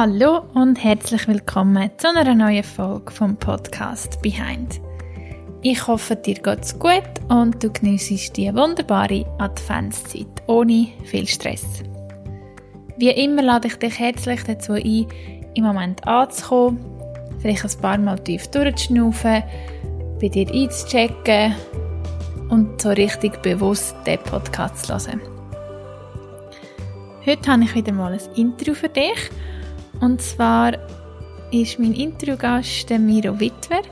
Hallo und herzlich willkommen zu einer neuen Folge vom Podcast Behind. Ich hoffe, dir geht's gut und du genießt die wunderbare Adventszeit ohne viel Stress. Wie immer lade ich dich herzlich dazu ein, im Moment anzukommen, vielleicht ein paar Mal tief durchzuschnaufen, bei dir einzuchecken und so richtig bewusst den Podcast zu hören. Heute habe ich wieder mal ein Interview für dich und zwar ist mein Interviewgast Miro Wittwer.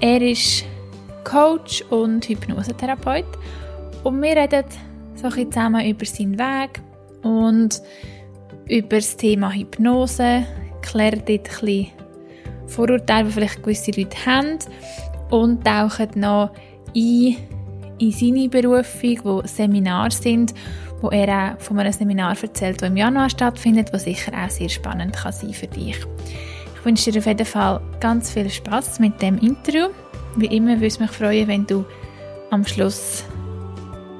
Er ist Coach und Hypnosetherapeut. Und wir reden so ein zusammen über seinen Weg und über das Thema Hypnose, klären dort ein bisschen Vorurteile, die vielleicht gewisse Leute haben. Und tauchen noch ein in seine Berufung, wo Seminare sind wo er auch von einem Seminar erzählt, das im Januar stattfindet, was sicher auch sehr spannend kann sein für dich. Ich wünsche dir auf jeden Fall ganz viel Spaß mit dem Interview. Wie immer würde es mich freuen, wenn du am Schluss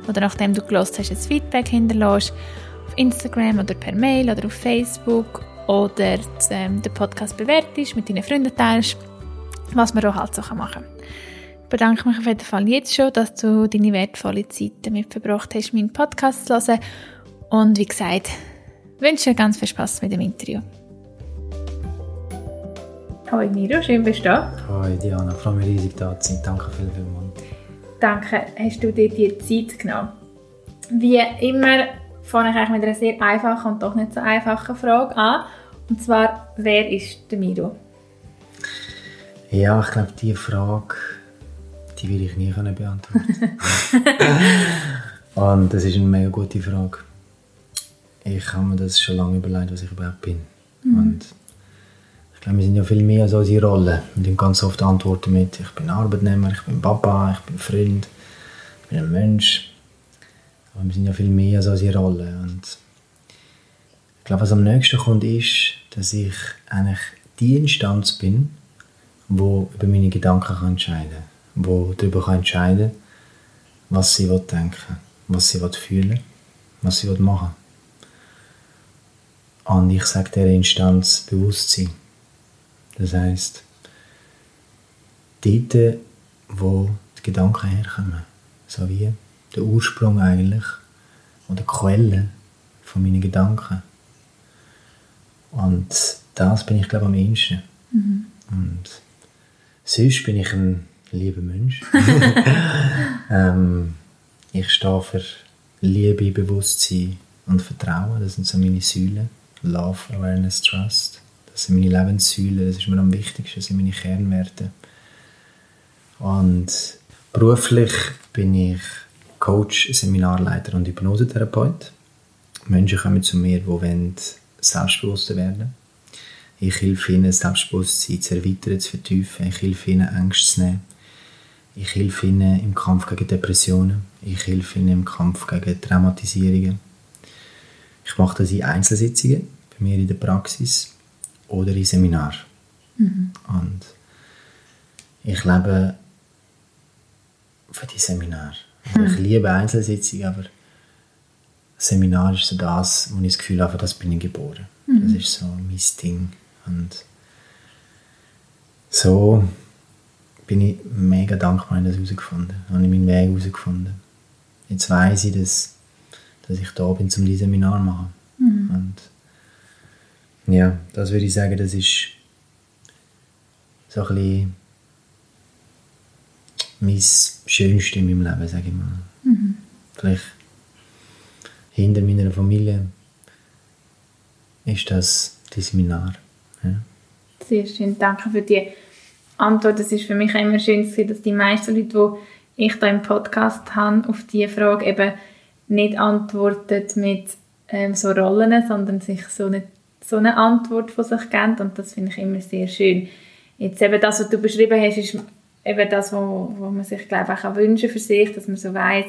oder nachdem du gelost hast, ein Feedback hinterlässt auf Instagram oder per Mail oder auf Facebook oder ähm, den Podcast bewertest, mit deinen Freunden teilst, was man auch halt so machen kann bedanke mich auf jeden Fall jetzt schon, dass du deine wertvolle Zeit damit verbracht hast, meinen Podcast zu hören. Und wie gesagt, wünsche dir ganz viel Spaß mit dem Interview. Hallo Miro, schön bist du da. Hallo Diana, ich freue mich riesig da zu sein. Danke vielmals. Danke, hast du dir die Zeit genommen. Wie immer fange ich eigentlich mit einer sehr einfachen und doch nicht so einfachen Frage an. Und zwar, wer ist der Miro? Ja, ich glaube, diese Frage die will ich nie beantworten Und das ist eine mega gute Frage. Ich habe mir das schon lange überlegt, was ich überhaupt bin. Mhm. Und ich glaube, wir sind ja viel mehr als unsere Rolle. Wir haben ganz oft Antworten mit, ich bin Arbeitnehmer, ich bin Papa, ich bin Freund, ich bin ein Mensch. Aber wir sind ja viel mehr als unsere Rolle. Und ich glaube, was am nächsten kommt, ist, dass ich eigentlich die Instanz bin, die über meine Gedanken entscheiden kann die darüber entscheiden kann, was sie denken was sie fühlen was sie machen Und ich sage dieser Instanz Bewusstsein. Das heisst, dort, wo die Gedanken herkommen, so wie der Ursprung eigentlich oder die Quelle von meinen Gedanken. Und das bin ich, glaube ich, am ehesten. Mhm. Und sonst bin ich ein lieber Mensch. ähm, ich stehe für Liebe, Bewusstsein und Vertrauen. Das sind so meine Säulen. Love, Awareness, Trust. Das sind meine Lebenssäulen. Das ist mir am wichtigsten. Das sind meine Kernwerte. Und beruflich bin ich Coach, Seminarleiter und Hypnosetherapeut. Menschen kommen zu mir, die wollen selbstbewusster werden. Ich helfe ihnen, Selbstbewusstsein zu erweitern, zu vertiefen. Ich helfe ihnen, Ängste zu nehmen. Ich helfe ihnen im Kampf gegen Depressionen. Ich helfe ihnen im Kampf gegen Traumatisierungen. Ich mache das in Einzelsitzungen, bei mir in der Praxis oder in Seminaren. Mhm. Und ich lebe für die Seminare. Also mhm. Ich liebe Einzelsitzungen, aber Seminar ist so das, wo ich das Gefühl habe, das bin ich geboren. Mhm. Das ist so mein Ding. Und so bin ich mega dankbar, dass ich das herausgefunden habe. Habe ich meinen Weg herausgefunden. Jetzt weiss ich, dass, dass ich da bin, um dieses Seminar zu machen. Mhm. Und ja, das würde ich sagen, das ist so ein bisschen mein Schönste in meinem Leben, sage ich mal. Mhm. Vielleicht hinter meiner Familie ist das die Seminar. Ja. Sehr schön, danke für die Antwort. Es ist für mich immer schön, dass die meisten Leute, die ich da im Podcast habe, auf diese Frage eben nicht antworten mit ähm, so Rollen, sondern sich so eine, so eine Antwort von sich geben. Und das finde ich immer sehr schön. Jetzt eben das, was du beschrieben hast, ist eben das, was wo, wo man sich, glaube ich, auch wünschen für sich, dass man so weiß,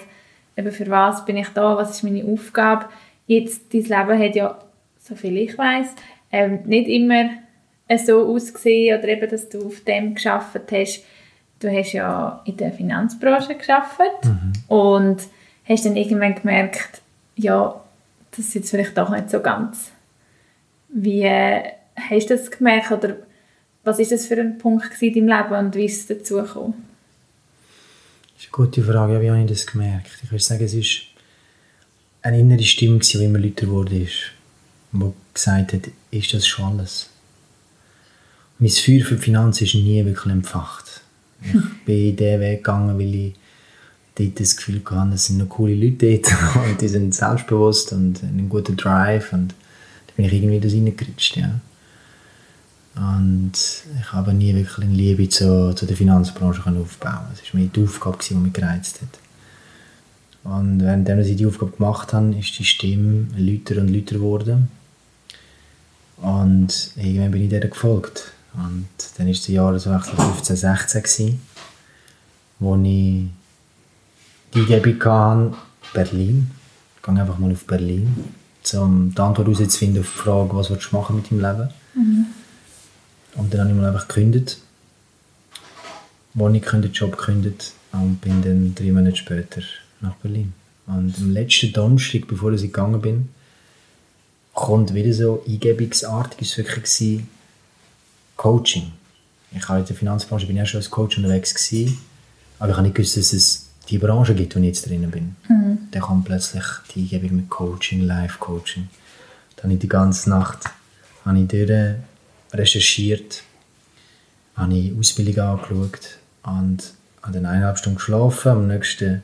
eben für was bin ich da, was ist meine Aufgabe. Jetzt, dein Leben hat ja, so viel ich weiß, ähm, nicht immer so ausgesehen oder eben, dass du auf dem geschafft hast. Du hast ja in der Finanzbranche geschafft mhm. und hast dann irgendwann gemerkt, ja, das ist jetzt vielleicht doch nicht so ganz, wie, hast du das gemerkt oder was ist das für ein Punkt in deinem Leben und wie ist es dazu gekommen? Das ist eine gute Frage. Ja, wie habe ich das gemerkt? Ich würde sagen, es ist eine innere Stimme, die immer lauter geworden ist, die gesagt hat, ist das schon alles? Mein Feuer für die Finanzen ist nie wirklich entfacht. Ich bin diesen Weg gegangen, weil ich dort das Gefühl hatte, es sind noch coole Leute dort und die sind selbstbewusst und einen guten Drive und da bin ich irgendwie das reingerutscht, ja. Und ich habe nie wirklich eine Liebe zu, zu der Finanzbranche aufbauen Das war mir die Aufgabe, die mich gereizt hat. Und während ich die Aufgabe gemacht habe, ist die Stimme lauter und lauter geworden. Und irgendwann bin ich der gefolgt. Und dann war der Jahreswechsel 15, 16 gewesen, wo ich die Eingebung hatte, Berlin. Ich gehe einfach mal auf Berlin, um die Antwort herauszufinden auf die Frage, was willst du machen mit deinem Leben. Mhm. Und dann habe ich mal einfach gekündigt. Wo ich den Job gekündigt und bin dann drei Monate später nach Berlin. Und am letzten Donnerstag, bevor ich gegangen bin, kommt wieder so eingebungsartig, es war wirklich Coaching. Ich habe in der Finanzbranche bin ja schon als Coach unterwegs gewesen, aber ich habe nicht gewusst, dass es die Branche gibt, wo ich jetzt drin bin. Mhm. Dann kommt plötzlich die Eingebung mit Coaching, Live-Coaching. Dann habe ich die ganze Nacht habe ich durch recherchiert, habe ich Ausbildung angeschaut und habe dann eineinhalb Stunden geschlafen. Am nächsten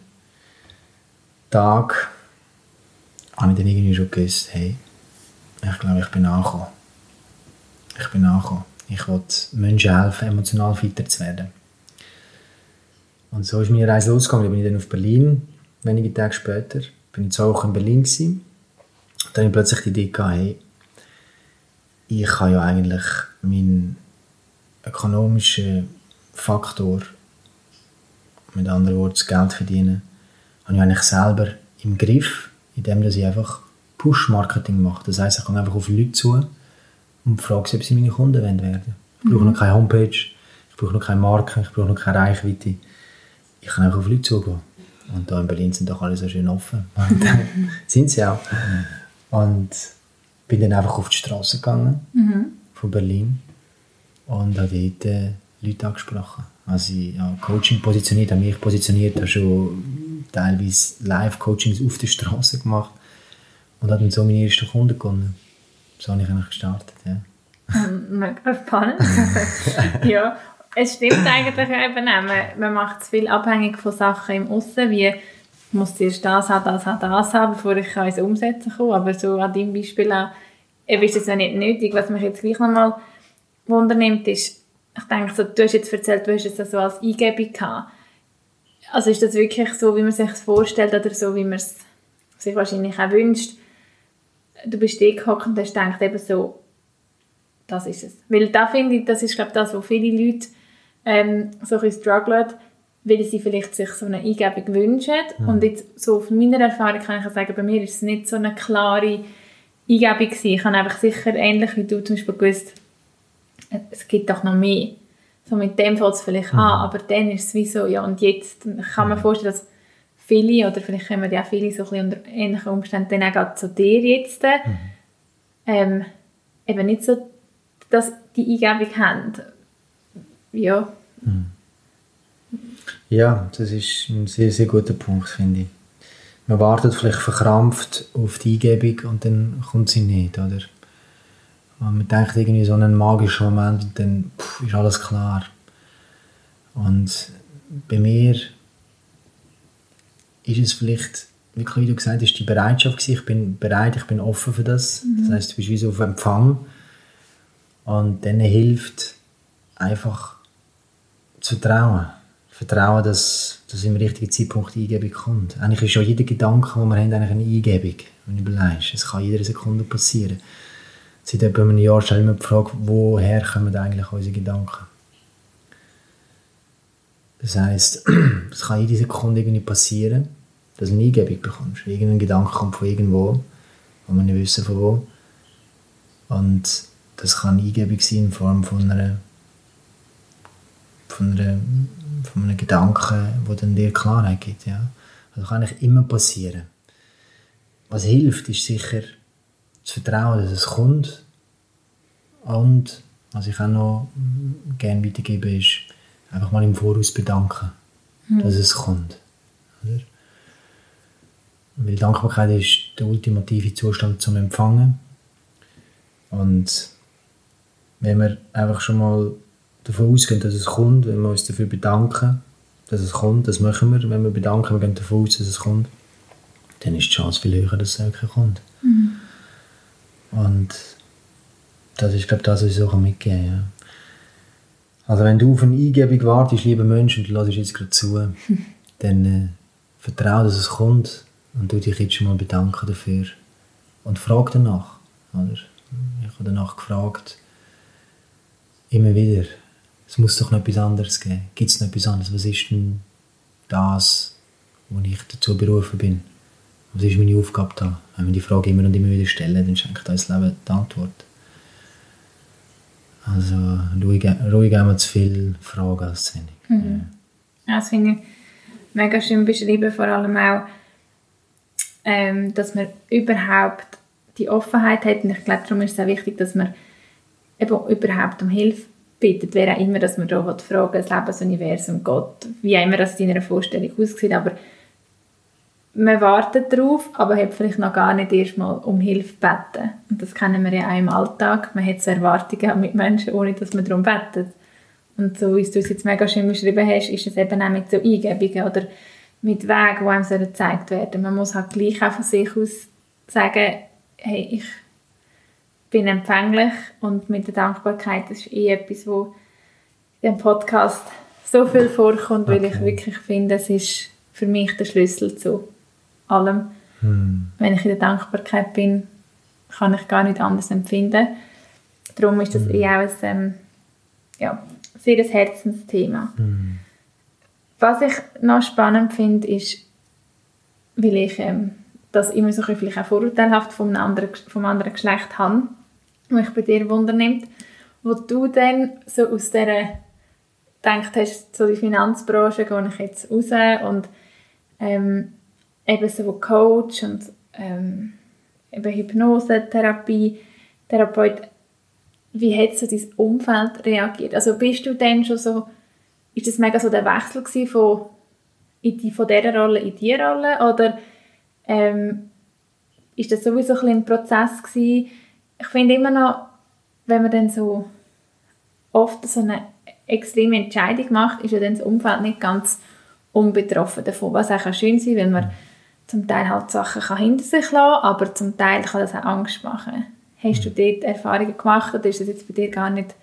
Tag habe ich dann irgendwie schon gewusst, hey, ich glaube, ich bin angekommen. Ich bin angekommen. Ich will Menschen helfen, emotional fitter zu werden. Und so ist meine Reise losgegangen. Dann bin ich dann auf Berlin, wenige Tage später. Bin ich zwei Wochen in Berlin gewesen. Dann habe ich plötzlich die Idee gehabt, hey, ich kann ja eigentlich meinen ökonomischen Faktor, mit anderen Worten das Geld verdienen, habe ich eigentlich selber im Griff, indem ich einfach Push-Marketing mache. Das heisst, ich gehe einfach auf Leute zu und frage sie, ob sie meine Kunden werden Ich brauche mhm. noch keine Homepage, ich brauche noch keine Marke, ich brauche noch keine Reichweite. Ich kann einfach auf Leute zugehen. Und da in Berlin sind doch alle so schön offen. Und, sind sie auch. Und bin dann einfach auf die Straße gegangen mhm. von Berlin und habe dort äh, Leute angesprochen. Also ich habe Coaching positioniert, habe mich positioniert, habe schon teilweise Live-Coachings auf der Straße gemacht und habe dann so meine ersten Kunden gewonnen. So habe ich eigentlich gestartet, ja. Ähm, mega spannend. ja, es stimmt eigentlich eben auch. Man, macht es viel abhängig von Sachen im Aussen, wie ich muss zuerst das haben, das haben, das haben, bevor ich ins Umsetzen kann. Aber so an deinem Beispiel auch, eben ist das ja nicht nötig. Was mich jetzt gleich nochmal wundernimmt, ist, ich denke, so, du hast jetzt erzählt, du hast es so als Eingebung gehabt. Also ist das wirklich so, wie man sich vorstellt oder so, wie man es sich wahrscheinlich auch wünscht? Du bist da gehockt und hast gedacht, eben so, das ist es. Weil da finde ich, das ist glaube das, wo viele Leute ähm, so ein bisschen strugglen, weil sie vielleicht sich so eine Eingebung wünschen. Mhm. Und jetzt so von meiner Erfahrung kann ich sagen, bei mir ist es nicht so eine klare Eingebung gewesen. Ich habe einfach sicher, ähnlich wie du zum Beispiel gewusst, es gibt doch noch mehr. So mit dem fällt es vielleicht mhm. an, aber dann ist es wie so, ja und jetzt kann man mhm. vorstellen, dass viele, oder vielleicht kommen ja auch viele so ein unter ähnlichen Umständen dann auch zu dir jetzt, mhm. ähm, eben nicht so, dass die Eingebung haben. Ja. Mhm. Ja, das ist ein sehr, sehr guter Punkt, finde ich. Man wartet vielleicht verkrampft auf die Eingebung und dann kommt sie nicht, oder? Und man denkt irgendwie so einen magischen Moment und dann pff, ist alles klar. Und bei mir ist es vielleicht, wirklich wie du gesagt hast, die Bereitschaft gewesen. Ich bin bereit, ich bin offen für das. Mhm. Das heißt, du bist wie so auf Empfang. Und dann hilft einfach zu vertrauen. Vertrauen, dass, dass im richtigen Zeitpunkt die Eingebung kommt. Eigentlich ist ja jeder Gedanke, den wir haben, eigentlich eine Eingebung, wenn du überlegst. Es kann jede Sekunde passieren. Seit etwa einem Jahr stelle ich mir die Frage, woher kommen eigentlich unsere Gedanken? Das heisst, es kann jede Sekunde irgendwie passieren, dass du eine Eingebung bekommst. Irgendein Gedanke kommt von irgendwo, wo wir nicht wissen von wo. Und das kann eine Eingebung sein in Form von einer von, einer, von einem Gedanken, der dann dir Klarheit gibt. Ja. Das kann eigentlich immer passieren. Was hilft, ist sicher zu vertrauen, dass es kommt Und was ich auch noch gerne weitergebe, ist einfach mal im Voraus bedanken, mhm. dass es kommt. Oder? Weil Dankbarkeit ist der ultimative Zustand zum Empfangen. Und wenn wir einfach schon mal davon ausgehen, dass es kommt, wenn wir uns dafür bedanken, dass es kommt, das machen wir, wenn wir bedanken, wir gehen davon aus, dass es kommt, dann ist die Chance viel höher, dass es wirklich kommt. Mhm. Und das ist, glaube ich, das, was ich so mitgeben kann. Ja. Also wenn du auf eine Eingebung wartest, lieber Mensch, und du lässt jetzt gerade zu, dann äh, vertraue, dass es kommt und du dich jetzt schon mal bedanken dafür. Und frag danach. Oder? Ich habe danach gefragt, immer wieder, es muss doch noch etwas anderes geben. Gibt es noch etwas anderes? Was ist denn das, wo ich dazu berufen bin? Was ist meine Aufgabe da? Wenn wir die Frage immer und immer wieder stellen, dann schenkt uns das Leben die Antwort. Also ruhig, ruhig einmal zu viele Fragen als zu wenig. Mhm. Ja. Das finde ich mega schön beschrieben, vor allem auch, ähm, dass man überhaupt die Offenheit hat. Und ich glaube, darum ist es auch wichtig, dass man eben überhaupt um Hilfe bittet, wer auch immer, dass man da fragen das Lebensuniversum, Gott, wie auch immer das in einer Vorstellung aussieht, aber man wartet darauf, aber hat vielleicht noch gar nicht erstmal um Hilfe beten. Und das kennen wir ja auch im Alltag. Man hat so Erwartungen mit Menschen, ohne dass man darum betet. Und so wie du es jetzt mega schön beschrieben hast, ist es eben auch mit so Eingebungen oder mit Wegen, die einem gezeigt werden Man muss halt gleich auch von sich aus sagen, hey, ich bin empfänglich und mit der Dankbarkeit, das ist eh etwas, wo im Podcast so viel vorkommt, okay. weil ich wirklich finde, es ist für mich der Schlüssel zu allem. Hm. Wenn ich in der Dankbarkeit bin, kann ich gar nicht anders empfinden. Darum ist das hm. eh auch ein ähm, ja, sehr ein Herzensthema. Hm. Was ich noch spannend finde, ist, weil ich ähm, das immer so vielleicht auch vorurteilhaft vom anderen, vom anderen Geschlecht habe, was ich bei dir wundernimmt, wo du dann so aus dieser gedacht hast, so die Finanzbranche gehe ich jetzt raus und ähm, eben so Coach und ähm, eben Hypnose, Therapie, Therapeut, wie hat so dein Umfeld reagiert? Also bist du dann schon so, ist das mega so der Wechsel von, in die, von dieser Rolle in diese Rolle oder ähm, ist das sowieso ein, ein Prozess gewesen? Ich finde immer noch, wenn man dann so oft so eine extreme Entscheidung macht, ist ja dann das Umfeld nicht ganz unbetroffen davon, was auch schön sein kann, weil man zum Teil halt Sachen kann hinter sich lassen aber zum Teil kann das auch Angst machen. Hast du mhm. dort Erfahrungen gemacht oder ist das jetzt bei dir gar nicht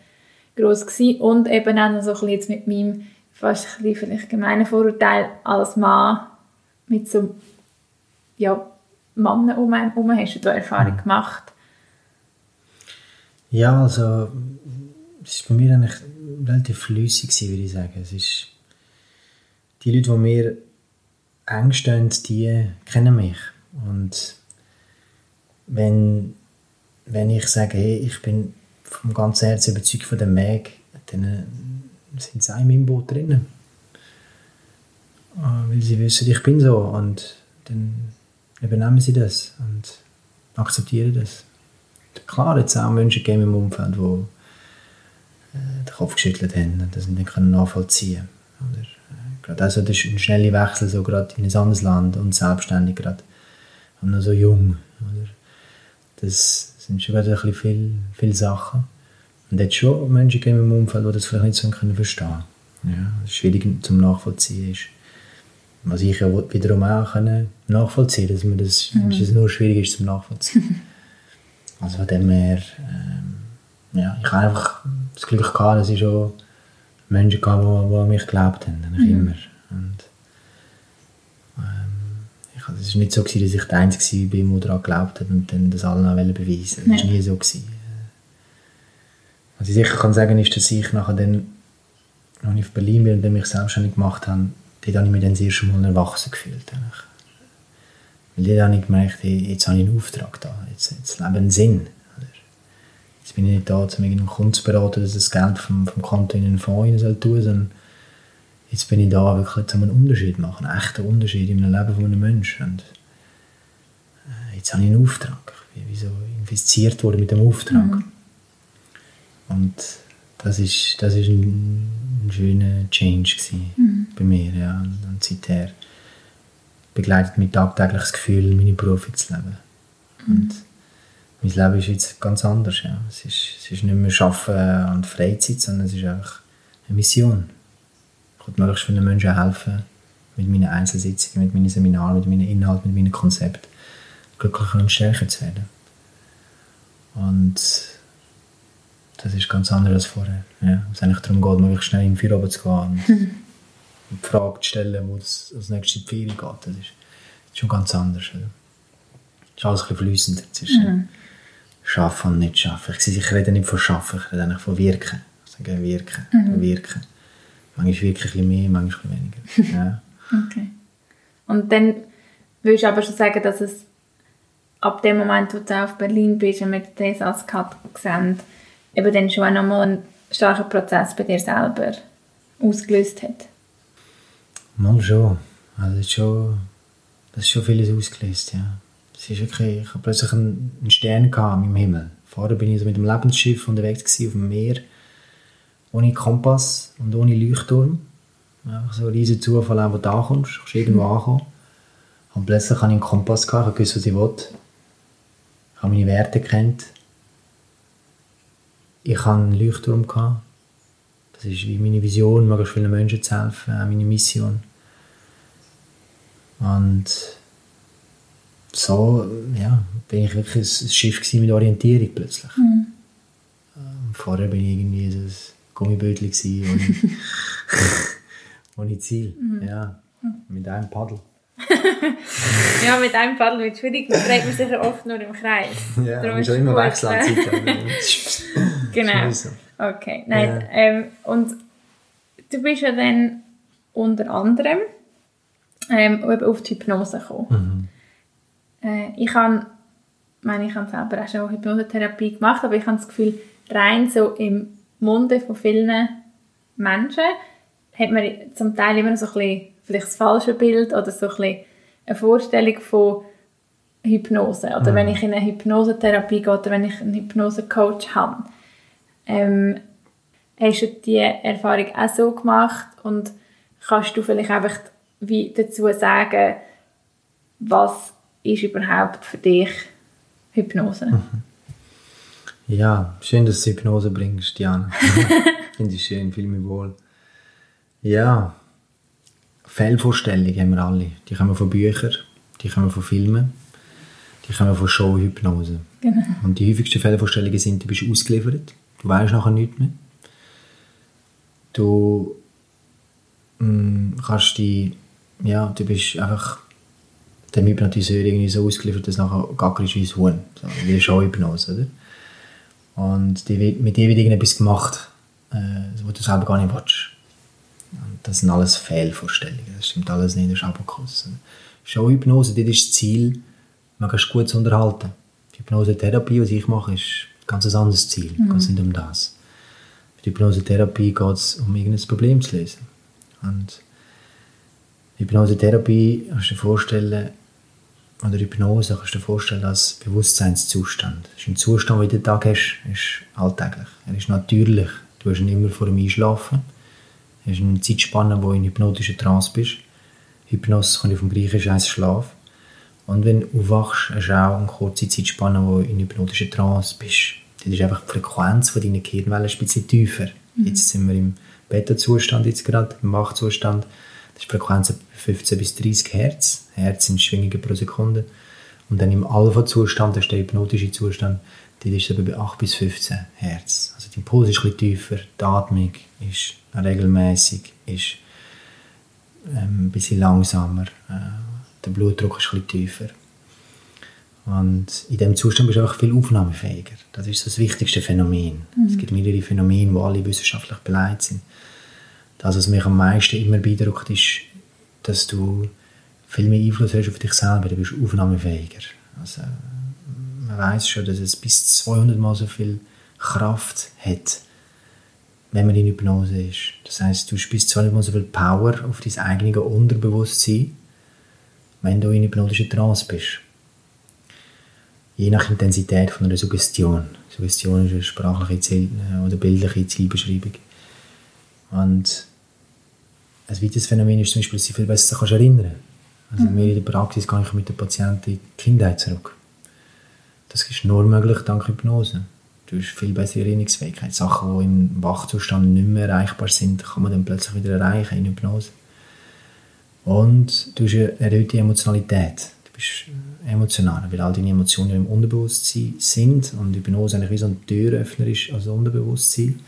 groß gewesen? Und eben auch noch so ein bisschen jetzt mit meinem fast ein bisschen vielleicht gemeinen Vorurteil als Mann mit so ja, Mann um einen herum, hast du da Erfahrung mhm. gemacht? Ja, also es war bei mir eigentlich relativ flüssig, würde ich sagen. Es ist die Leute, die mir eng stehen, die kennen mich. Und wenn, wenn ich sage, hey, ich bin vom ganzen Herzen überzeugt von dem Meg, dann äh, sind sie auch in meinem Boot drin. Äh, weil sie wissen, ich bin so. Und dann übernehmen sie das und akzeptieren das. Klar, jetzt auch Menschen gegeben im Umfeld, die äh, den Kopf geschüttelt haben und das nicht nachvollziehen können. Gerade also das ist ein schneller Wechsel so gerade in ein anderes Land und selbstständig gerade. Und noch so jung. Oder? Das sind schon gerade ein bisschen viele, viele Sachen. Und jetzt schon Menschen im Umfeld, die das vielleicht nicht so können verstehen können. Ja, das schwierig zum Nachvollziehen ist. Was ich ja wiederum auch können nachvollziehen dass man das, mhm. dass es nur schwierig ist zum Nachvollziehen. also von dem her, ähm, ja, ich habe einfach das Glück gehabt, dass ich schon Menschen gehabt, die, die an mich geglaubt haben, mhm. immer. Und, ähm, ich, es war nicht so, gewesen, dass ich der Einzige war, der daran geglaubt hat und dann das allen auch beweisen wollte. Das war nie so. Gewesen. Was ich sicher kann sagen ist, dass ich nachher dann, als ich auf Berlin bin und dann mich selbstständig gemacht habe, dort habe ich mich dann das erste Mal erwachsen gefühlt. Eigentlich. Weil dort habe ich gemerkt, jetzt habe ich einen Auftrag da, jetzt, jetzt lebe einen Sinn. Jetzt bin ich nicht da, um einen Kunden zu beraten, dass das Geld vom, vom Konto in einen Fonds rein tun soll, sondern jetzt bin ich da, wirklich um einen Unterschied zu machen, einen echten Unterschied im Leben von einem Menschen. Und äh, jetzt habe ich einen Auftrag. Ich bin wie so infiziert worden mit dem Auftrag. Mhm. Und das ist, das ist ein, ein schöner Change mhm. bei mir. Ja. Und seither begleitet mich tagtäglich das Gefühl, meine Berufe zu leben. Mhm. Und mein Leben ist jetzt ganz anders. Ja. Es, ist, es ist nicht mehr Arbeiten und Freizeit, sondern es ist einfach eine Mission. Ich will möglichst vielen Menschen helfen, mit meinen Einzelsitzungen, mit meinen Seminaren, mit meinen Inhalten, mit meinen Konzepten glücklicher und stärker zu werden. Und das ist ganz anders als vorher. Ja. Es eigentlich darum geht, möglichst schnell in den Feierabend zu gehen und die Frage zu stellen, wo es als nächstes in die Ferien geht. Das ist, das ist schon ganz anders. Oder? Es ist alles ein bisschen zwischen mhm. Schaffen und nicht Schaffen. Ich, ich rede nicht von Schaffen, ich rede eigentlich von Wirken. Ich sage Wirken, mhm. Wirken. Manchmal wirklich ein bisschen mehr, manchmal ein bisschen weniger. Ja. okay. Und dann würdest du aber schon sagen, dass es ab dem Moment, wo du auf Berlin bist und mit der als Cut gesehen, eben dann schon nochmal einen starken Prozess bei dir selber ausgelöst hat? Mal schon. Also das ist schon, das ist schon vieles ausgelöst, ja. Es ist wirklich, ich habe plötzlich einen, einen Stern im Himmel. Vorher bin ich so mit dem Lebensschiff unterwegs auf dem Meer, ohne Kompass und ohne Leuchtturm. Einfach so ein riesiger Zufall, wo du da kommst, du kannst irgendwo mhm. ankommen. Und plötzlich hatte ich einen Kompass, gehabt, ich wusste, was ich wollte. Ich habe meine Werte kennt. Ich hatte einen Leuchtturm. Gehabt. Das ist wie meine Vision, möglichst vielen Menschen zu helfen, auch meine Mission. Und so ja, bin ich wirklich ein Schiff mit Orientierung plötzlich. Mhm. Ähm, vorher bin ich irgendwie so ein Gummibötchen ohne, ohne Ziel. Mhm. Ja, mit einem Paddel. ja, mit einem Paddel wird es schwierig, man dreht man sich oft nur im Kreis. Ja, man muss schon immer wechseln. genau. Okay, nein, ja. ähm, und du bist ja dann unter anderem ähm, auf die Hypnose gekommen. Mhm. Äh, ich habe, meine, ich habe selber auch schon Hypnosetherapie gemacht, aber ich habe das Gefühl, rein so im Munde von vielen Menschen hat man zum Teil immer so ein bisschen vielleicht das falsche Bild oder so ein bisschen eine Vorstellung von Hypnose. Oder mhm. wenn ich in eine Hypnosetherapie gehe oder wenn ich einen Hypnosecoach habe. Ähm, hast du diese Erfahrung auch so gemacht und kannst du vielleicht einfach wie dazu sagen, was ist überhaupt für dich Hypnose? Mhm. Ja, schön, dass du Hypnose bringst, Diana. Finde ich schön, fühle mich wohl. Ja, Fehlvorstellungen haben wir alle. Die kommen von Büchern, die kommen von Filmen, die kommen von Showhypnose. Genau. Und die häufigsten Fehlvorstellungen sind, du bist ausgeliefert, du weißt nachher nichts mehr. Du mh, mm, kannst die, ja, du bist einfach dem Hypnotiseur irgendwie so ausgeliefert, dass nachher gackerst wie ein Huhn. So, wie eine Showhypnose, oder? Und die, mit dir wird irgendetwas gemacht, äh, wo du selber gar nicht willst. Und das sind alles Fehlvorstellungen. Das stimmt alles nicht, das ist Abakus. Showhypnose, das ist das Ziel, man kann gut zu unterhalten. Die Hypnosetherapie, was ich mache, ist ein ganz anderes Ziel. Mhm. Es geht nicht um das. Für die Hypnosetherapie geht es um irgendein Problem zu lösen. Und Hypnosetherapie, kannst du dir vorstellen, oder Hypnose kannst du dir vorstellen als Bewusstseinszustand. Das ist ein Zustand, den du jeden Tag hast, ist alltäglich. Er ist natürlich. Du hast ihn immer vor dem Einschlafen. Das ist eine Zeitspanne, wo du in hypnotischer Trance bist. Hypnose kommt vom Griechischen heißt Schlaf. Und wenn du aufwachst, hast du auch eine kurze Zeitspanne, wo du in hypnotischer Trance bist. Das ist einfach die Frequenz von deiner Gehirnwellen ein bisschen tiefer. Mhm. Jetzt sind wir im Beta-Zustand, jetzt gerade, im Wachzustand. Das ist die Frequenz 15 bis 30 Hertz. Hertz sind Schwingungen pro Sekunde. Und dann im Alpha-Zustand, das ist der hypnotische Zustand, das ist bei 8 bis 15 Hertz. Also der Impuls ist ein bisschen tiefer, die Atmung ist regelmäßig, ist ähm, ein bisschen langsamer, äh, der Blutdruck ist ein bisschen tiefer. Und in diesem Zustand bist du einfach viel aufnahmefähiger. Das ist das wichtigste Phänomen. Mhm. Es gibt mehrere Phänomene, die alle wissenschaftlich beleidigt sind. Das, was mich am meisten immer beeindruckt, ist, dass du viel mehr Einfluss hast auf dich selber. Du bist aufnahmefähiger. Also, man weiß schon, dass es bis 200 Mal so viel Kraft hat, wenn man in Hypnose ist. Das heißt, du spürst zwar nicht mal so viel Power auf dein eigenes Unterbewusstsein, wenn du in hypnotischer Trance bist. je nach Intensität von einer Suggestion. Suggestion ist eine sprachliche Ziel oder bildliche Zielbeschreibung. Und ein weiteres Phänomen ist zum Beispiel, dass sie viel besser kannst erinnern Also mhm. in der Praxis gehe ich mit den Patienten in die Kindheit zurück. Das ist nur möglich dank Hypnose. Du hast viel bessere Erinnerungsfähigkeit. Sachen, die im Wachzustand nicht mehr erreichbar sind, kann man dann plötzlich wieder erreichen in Hypnose. Und du hast eine erhöhte Emotionalität. Du bist emotionaler, weil all deine Emotionen im Unterbewusstsein sind und Hypnose eigentlich wie so ein Türöffner ist als Unterbewusstsein.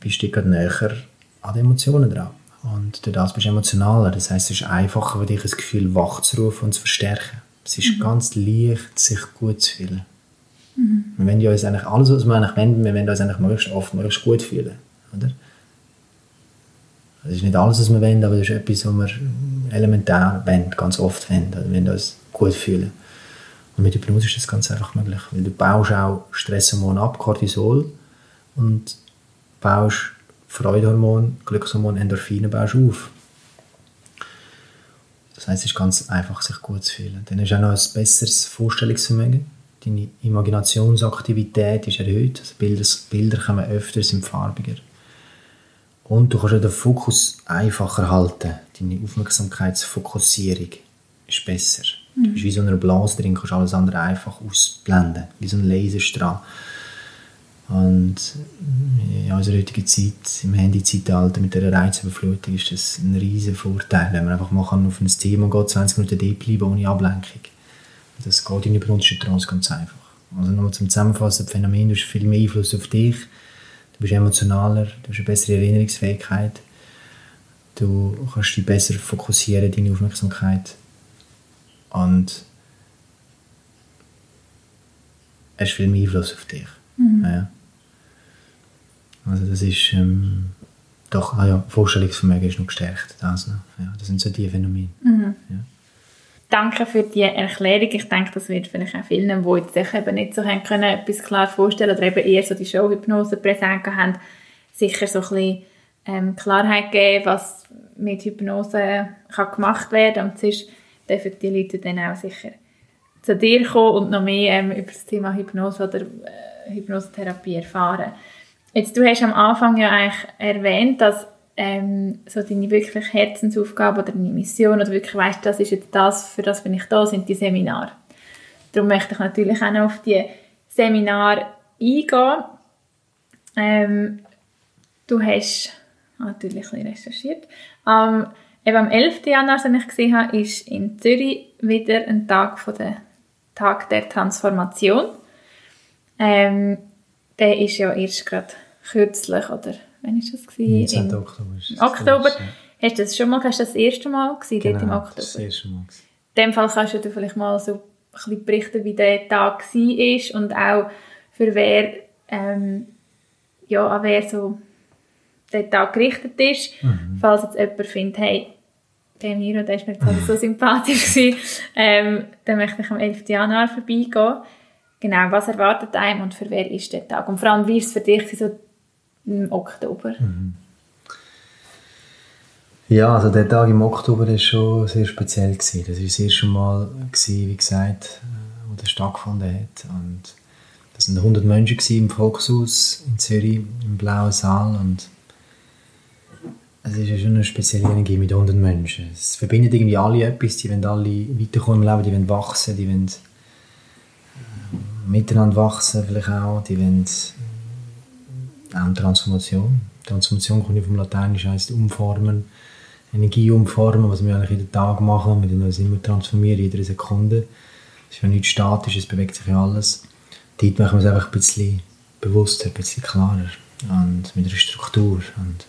Bist du gerade näher an den Emotionen dran. Und durch das bist du emotionaler. Das heißt, es ist einfacher für dich, das Gefühl wachzurufen und zu verstärken. Es ist mhm. ganz leicht, sich gut zu fühlen. Mhm. Wir wollen ja uns eigentlich alles, was wir eigentlich wollen, wir wollen uns eigentlich möglichst oft möglichst gut fühlen. Oder? Das ist nicht alles, was wir wollen, aber das ist etwas, was wir elementar wollen, ganz oft wollen. Wir wollen uns gut fühlen. Und mit Hypnose ist das ganz einfach möglich, weil du baust auch Stresshormone ab, Cortisol, und baust Freudehormon, Glückshormon, Endorphine baust auf. Das heißt, es ist ganz einfach, sich gut zu fühlen. Dann hast du auch noch ein besseres Vorstellungsvermögen. Deine Imaginationsaktivität ist erhöht. Also Bilder, Bilder kommen öfter, sind farbiger. Und du kannst auch den Fokus einfacher halten. Deine Aufmerksamkeitsfokussierung ist besser. Mhm. Du bist wie so einer Blase drin, kannst alles andere einfach ausblenden. Wie so ein Laserstrahl. Und in unserer heutigen Zeit, im Handy-Zeitalter mit der Reizüberflutung, ist das ein riesiger Vorteil, wenn man einfach mal auf ein Thema geht, 20 Minuten dort bleiben ohne Ablenkung. Das geht in die hypnotische Trance ganz einfach. Also nochmal zum Zusammenfassen, das Phänomen, du hast viel mehr Einfluss auf dich, du bist emotionaler, du hast eine bessere Erinnerungsfähigkeit, du kannst dich besser fokussieren, deine Aufmerksamkeit und hast viel mehr Einfluss auf dich. Mhm. Ja. Also das ist ähm, doch, ah ja, Vorstellungsvermögen ist noch gestärkt. Das, ja, das sind so die Phänomene. Mhm. Ja. Danke für die Erklärung. Ich denke, das wird vielleicht auch vielen, die sich eben nicht so haben können, etwas klar vorstellen oder eben eher so die Showhypnose präsent haben, sicher so ein bisschen ähm, Klarheit geben, was mit Hypnose kann gemacht werden kann. Und sonst dürfen die Leute dann auch sicher zu dir kommen und noch mehr ähm, über das Thema Hypnose oder äh, Hypnosetherapie erfahren. Jetzt, du hast am Anfang ja eigentlich erwähnt, dass ähm, so deine wirklich Herzensaufgabe oder deine Mission oder wirklich weißt, das ist jetzt das, für das bin ich da, sind die Seminare. Darum möchte ich natürlich auch noch auf die Seminare eingehen. Ähm, du hast natürlich ein bisschen recherchiert. Ähm, eben am 11. Januar, als ich gesehen habe, ist in Zürich wieder ein Tag von der Tag der Transformation. Ähm, der ist ja erst gerade kürzlich, oder wann war das? Gewesen? 19. Oktober. Oktober. Hast du das schon mal, hast du das erste Mal gewesen, genau, dort im Oktober? das erste Mal. In dem Fall kannst du vielleicht mal so ein bisschen berichten, wie der Tag war und auch für wer, ähm, ja, an wer so der Tag gerichtet ist. Mhm. Falls jetzt jemand findet, hey, der Miro, der ist mir jetzt so sympathisch gewesen, ähm, dann möchte ich am 11. Januar vorbeigehen. Genau, was erwartet einem und für wer ist der Tag? Und vor allem, wie ist es für dich so im Oktober? Mhm. Ja, also der Tag im Oktober war schon sehr speziell. Gewesen. Das war das erste Mal, gewesen, wie gesagt, äh, wo das stattgefunden hat. Und das waren 100 Menschen im Volkshaus in Zürich, im Blauen Saal. Und es ist schon eine spezielle Energie mit 100 Menschen. Es verbindet irgendwie alle etwas, die wollen alle weiterkommen im Leben, die wollen wachsen, die wollen miteinander wachsen vielleicht auch, die wollen äh, auch Transformation. Transformation kommt vom Lateinischen, heisst umformen, Energie umformen, was wir eigentlich jeden Tag machen, wir uns immer transformieren, jede Sekunde. Es ist ja nichts statisch, es bewegt sich ja alles. Dort machen wir es einfach ein bisschen bewusster, ein bisschen klarer und mit einer Struktur und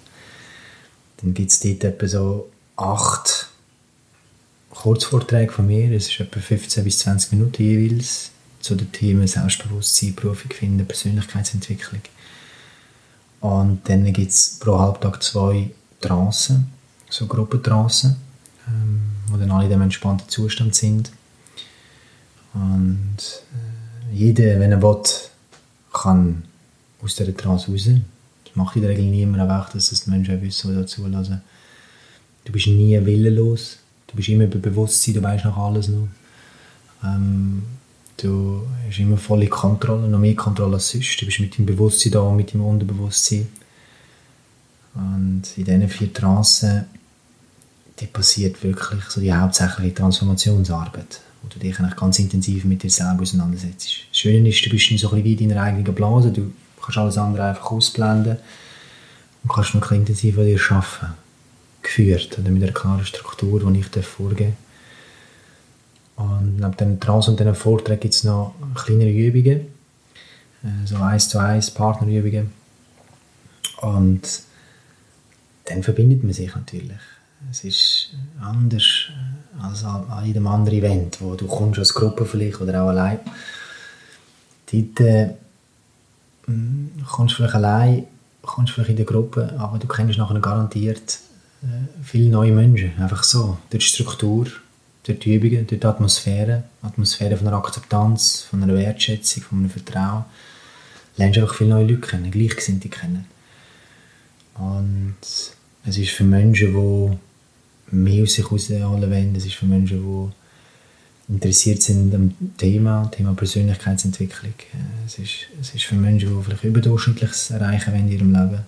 dann gibt es dort etwa so acht Kurzvorträge von mir. Es ist etwa 15 bis 20 Minuten jeweils zu den Themen Selbstbewusstsein, Berufung finden, Persönlichkeitsentwicklung. Und dann gibt es pro Halbtag zwei Trancen, so Gruppentrancen, ähm, wo dann alle in einem entspannten Zustand sind. Und äh, jeder, wenn er will, kann aus dieser Trance raus macht in der Regel niemand, aber auch, dass das die Menschen wissen, die dazu zulassen. Du bist nie willenlos, du bist immer bei Bewusstsein, du weißt noch alles noch. Ähm, Du hast immer volle Kontrolle, noch mehr Kontrolle als sonst. Du bist mit deinem Bewusstsein da, mit deinem Unterbewusstsein. Und in diesen vier Trancen die passiert wirklich so die hauptsächliche Transformationsarbeit, wo du dich ganz intensiv mit dir selber auseinandersetzt. Das Schöne ist, du bist nicht so ein wie in deiner eigenen Blase, du kannst alles andere einfach ausblenden und kannst noch ein intensiv an dir arbeiten. Geführt oder mit einer klaren Struktur, die ich vorgeben darf. Und neben dem Trans- und diesen Vorträgen gibt es noch kleinere Übungen, äh, so eins zu eins Partnerübungen. Und dann verbindet man sich natürlich. Es ist anders als an jedem anderen Event, wo du kommst als Gruppe vielleicht oder auch allein. Dort äh, kommst du vielleicht allein, kommst vielleicht in der Gruppe, aber du kennst nachher garantiert äh, viele neue Menschen. Einfach so. Durch die Struktur, durch die Übungen, durch die Atmosphäre. Atmosphäre von einer Akzeptanz, von einer Wertschätzung, von einem Vertrauen. Lernst einfach viele neue Leute kennen, Gleichgesinnte kennen. Und es ist für Menschen, die mehr aus sich herausholen wollen. Es ist für Menschen, die interessiert sind am Thema, Thema Persönlichkeitsentwicklung. Es ist, es ist für Menschen, die vielleicht Überdurchschnittliches erreichen wollen in ihrem Leben.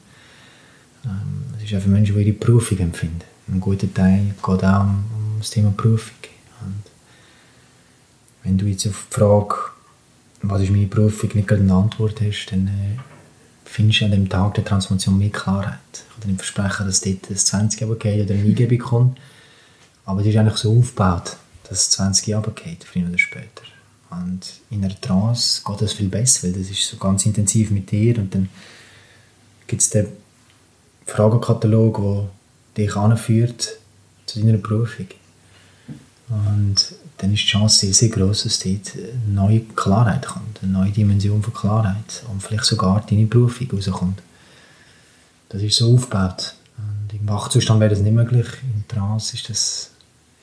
Ähm, es ist auch für Menschen, die ihre Berufung empfinden. Ein guter Teil geht auch das Thema Berufung. Und wenn du jetzt auf die Frage, was ist meine Berufung, nicht gerade eine Antwort hast, dann äh, findest du an dem Tag der Transformation mehr Klarheit. Ich kann versprechen, dass dort das 20 Jahre geht oder eine Eingebung kommt, aber es ist eigentlich so aufgebaut, dass es 20 Jahre geht, früher oder später. Und in einer Trance geht das viel besser, weil das ist so ganz intensiv mit dir und dann gibt es den Fragenkatalog, der dich anführt zu deiner Berufung. Und dann ist die Chance sehr, sehr groß, dass dort eine neue Klarheit kommt, eine neue Dimension von Klarheit und vielleicht sogar deine Berufung rauskommt. Das ist so aufgebaut. Und Im Wachzustand wäre das nicht möglich, im Trance ist das,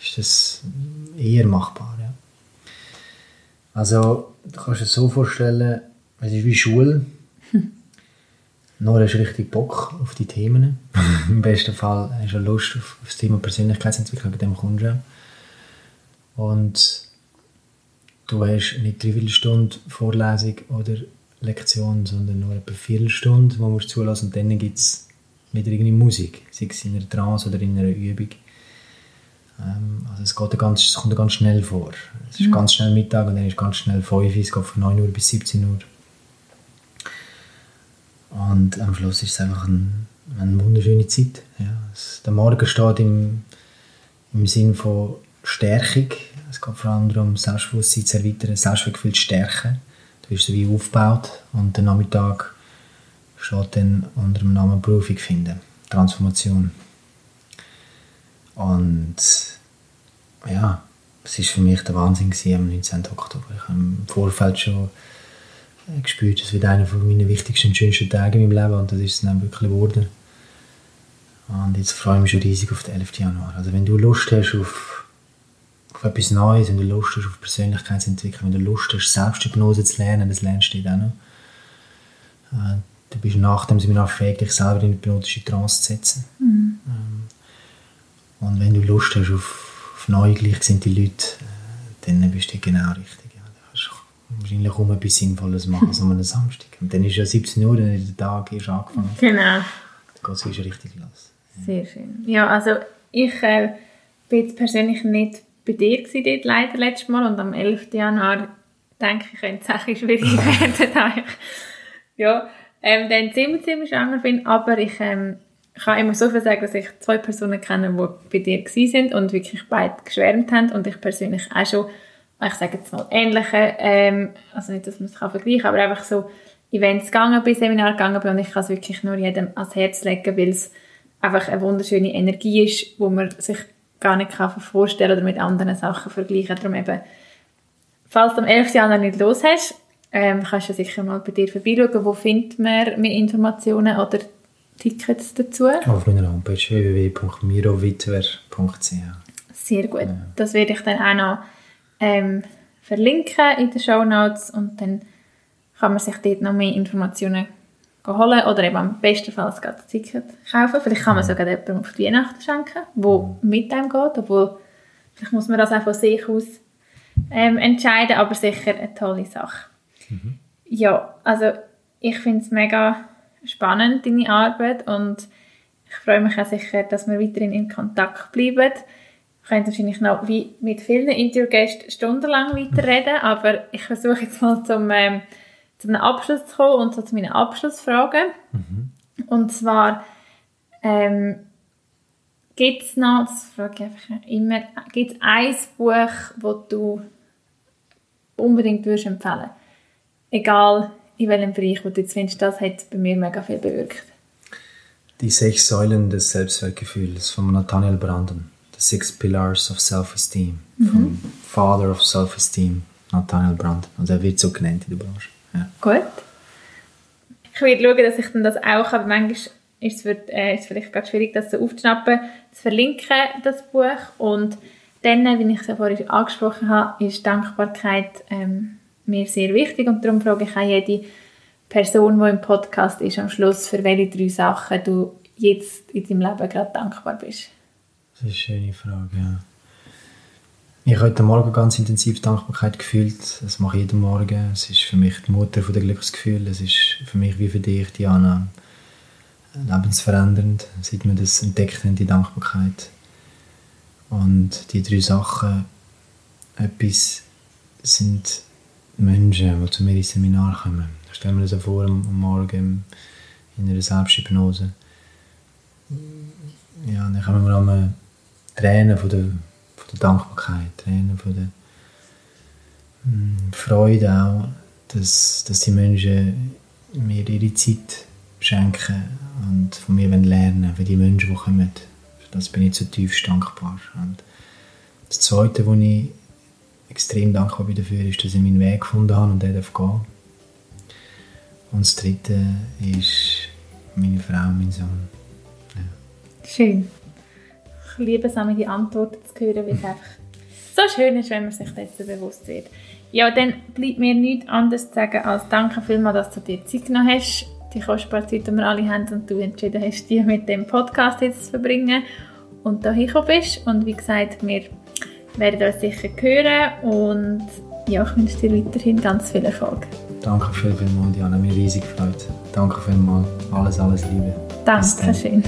ist das eher machbar. Ja. Also, du kannst dir das so vorstellen, es ist wie Schule. Hm. Nur hast du richtig Bock auf die Themen. Im besten Fall hast du Lust auf, auf das Thema Persönlichkeitsentwicklung, mit dem kommst du und du hast nicht dreiviertel Stunde Vorlesung oder Lektion, sondern nur etwa Viertelstunde, wo wir zulassen. Und dann gibt es wieder irgendeine Musik, sei es in einer Trance oder in einer Übung. Ähm, also es, geht ganz, es kommt ganz schnell vor. Es ist mhm. ganz schnell Mittag und dann ist ganz schnell 5 Uhr, es geht von 9 Uhr bis 17 Uhr. Und am Schluss ist es einfach ein, eine wunderschöne Zeit. Ja. Es, der Morgen steht im, im Sinn von Stärkung. Es geht vor allem darum, Selbstbewusstsein zu erweitern, Selbstwertgefühl zu stärken. Du wirst so wie aufgebaut und der Nachmittag steht dann unter dem Namen Berufung finden, Transformation. Und ja, es war für mich der Wahnsinn gewesen, am 19. Oktober. Ich habe im Vorfeld schon gespürt, es wird einer meiner wichtigsten und schönsten Tage in meinem Leben und das ist es dann wirklich geworden. Und jetzt freue ich mich schon riesig auf den 11. Januar. Also wenn du Lust hast auf auf etwas Neues, wenn du Lust hast auf Persönlichkeitsentwicklung, wenn du Lust hast, Selbsthypnose zu lernen, das lernst du dann auch noch. Äh, du bist nach dem Seminar fähig, dich selber in hypnotische Trance zu setzen. Mhm. Ähm, und wenn du Lust hast auf, auf neue, gleichgesinnte Leute, äh, dann bist du genau richtig. Ja. Da kannst du wahrscheinlich auch etwas Sinnvolles machen, so an Samstag. Und dann ist ja 17 Uhr, dann ist der Tag erst angefangen. Genau. Dann geht es richtig los. Ja. Sehr schön. Ja, also ich äh, bin jetzt persönlich nicht bei dir dort leider letztes Mal und am 11. Januar denke ich, könnte es auch schwierig werden, da ich ja, ähm, dann ziemlich, ziemlich schwanger bin, aber ich ähm, kann immer so viel sagen, dass ich zwei Personen kenne, die bei dir sind und wirklich beide geschwärmt haben und ich persönlich auch schon, ich sage jetzt mal ähnliche, ähm, also nicht, dass man es vergleichen kann, aber einfach so Events gegangen bin, Seminar gegangen bin und ich kann es wirklich nur jedem ans Herz legen, weil es einfach eine wunderschöne Energie ist, wo man sich gar nicht kann vorstellen oder mit anderen Sachen vergleichen. Darum eben, falls du am 11. Januar nicht los hast, ähm, kannst du sicher mal bei dir vorbeischauen. Wo findet man mehr Informationen oder Tickets dazu? Auf meiner Homepage www.mirovitwer.ch Sehr gut. Ja. Das werde ich dann auch noch ähm, verlinken in den Show Notes und dann kann man sich dort noch mehr Informationen holen oder eben am bestenfalls gerade das Ticket kaufen. Vielleicht kann man sogar jemandem auf die Weihnachten schenken, der mit einem geht, obwohl vielleicht muss man das auch von sich aus ähm, entscheiden, aber sicher eine tolle Sache. Mhm. Ja, also ich finde es mega spannend, deine Arbeit und ich freue mich auch sicher, dass wir weiterhin in Kontakt bleiben. Ich könnte wahrscheinlich noch wie mit vielen Interviewgästen stundenlang weiterreden, aber ich versuche jetzt mal zum, ähm, zum Abschluss zu kommen und so zu meinen Abschlussfragen. Mhm. Und zwar ähm, gibt es noch, das frage ich einfach immer, gibt es ein Buch, das du unbedingt würdest empfehlen Egal in welchem Bereich, wo du jetzt findest, das hat bei mir mega viel bewirkt. Die sechs Säulen des Selbstwertgefühls von Nathaniel Branden. The Six Pillars of Self-Esteem. Mhm. Vom Father of Self-Esteem, Nathaniel Branden. Also er wird so genannt in der Branche. Ja. Gut. Ich werde schauen, dass ich dann das auch habe. Manchmal ist es, wird, äh, ist vielleicht gerade schwierig, das so aufzuschnappen, zu verlinken, das Buch. Und dann, wie ich es ja vorhin angesprochen habe, ist Dankbarkeit ähm, mir sehr wichtig. Und darum frage ich auch jede Person, die im Podcast ist, am Schluss, für welche drei Sachen du jetzt in deinem Leben gerade dankbar bist. Das ist eine schöne Frage, ja. Ich habe heute Morgen ganz intensiv Dankbarkeit gefühlt. Das mache ich jeden Morgen. Es ist für mich die Mutter der Glücksgefühle. Es ist für mich wie für dich, Diana, lebensverändernd, seit wir das entdeckt haben, die Dankbarkeit. Und die drei Sachen, etwas sind Menschen, die zu mir ins Seminar kommen. Ich stelle mir das vor, am Morgen in einer Selbsthypnose. Ja, dann kommen wir an Tränen von der, von der Dankbarkeit, Tränen von der hm, Freude auch, dass, dass die Menschen mir ihre Zeit schenken und von mir lernen für die Menschen, die kommen. Für das bin ich zutiefst dankbar. Und das Zweite, wo ich extrem dankbar bin dafür, ist, dass ich meinen Weg gefunden habe und der darf gehen. Und das Dritte ist meine Frau und mein Sohn. Ja. Schön. Ich liebe es auch, die Antworten zu hören, weil es einfach so schön ist, wenn man sich dessen bewusst wird. Ja, dann bleibt mir nichts anderes zu sagen, als danke vielmals, dass du dir Zeit genommen hast die kostbare Zeit, die wir alle haben und du entschieden hast, die mit dem Podcast jetzt zu verbringen und da hingekommen bist. Und wie gesagt, wir werden uns sicher hören und ja, ich wünsche dir weiterhin ganz viel Erfolg. Danke viel, vielmals, Diana, mir riesig gefreut. Danke vielmals, alles, alles Liebe. Danke schön.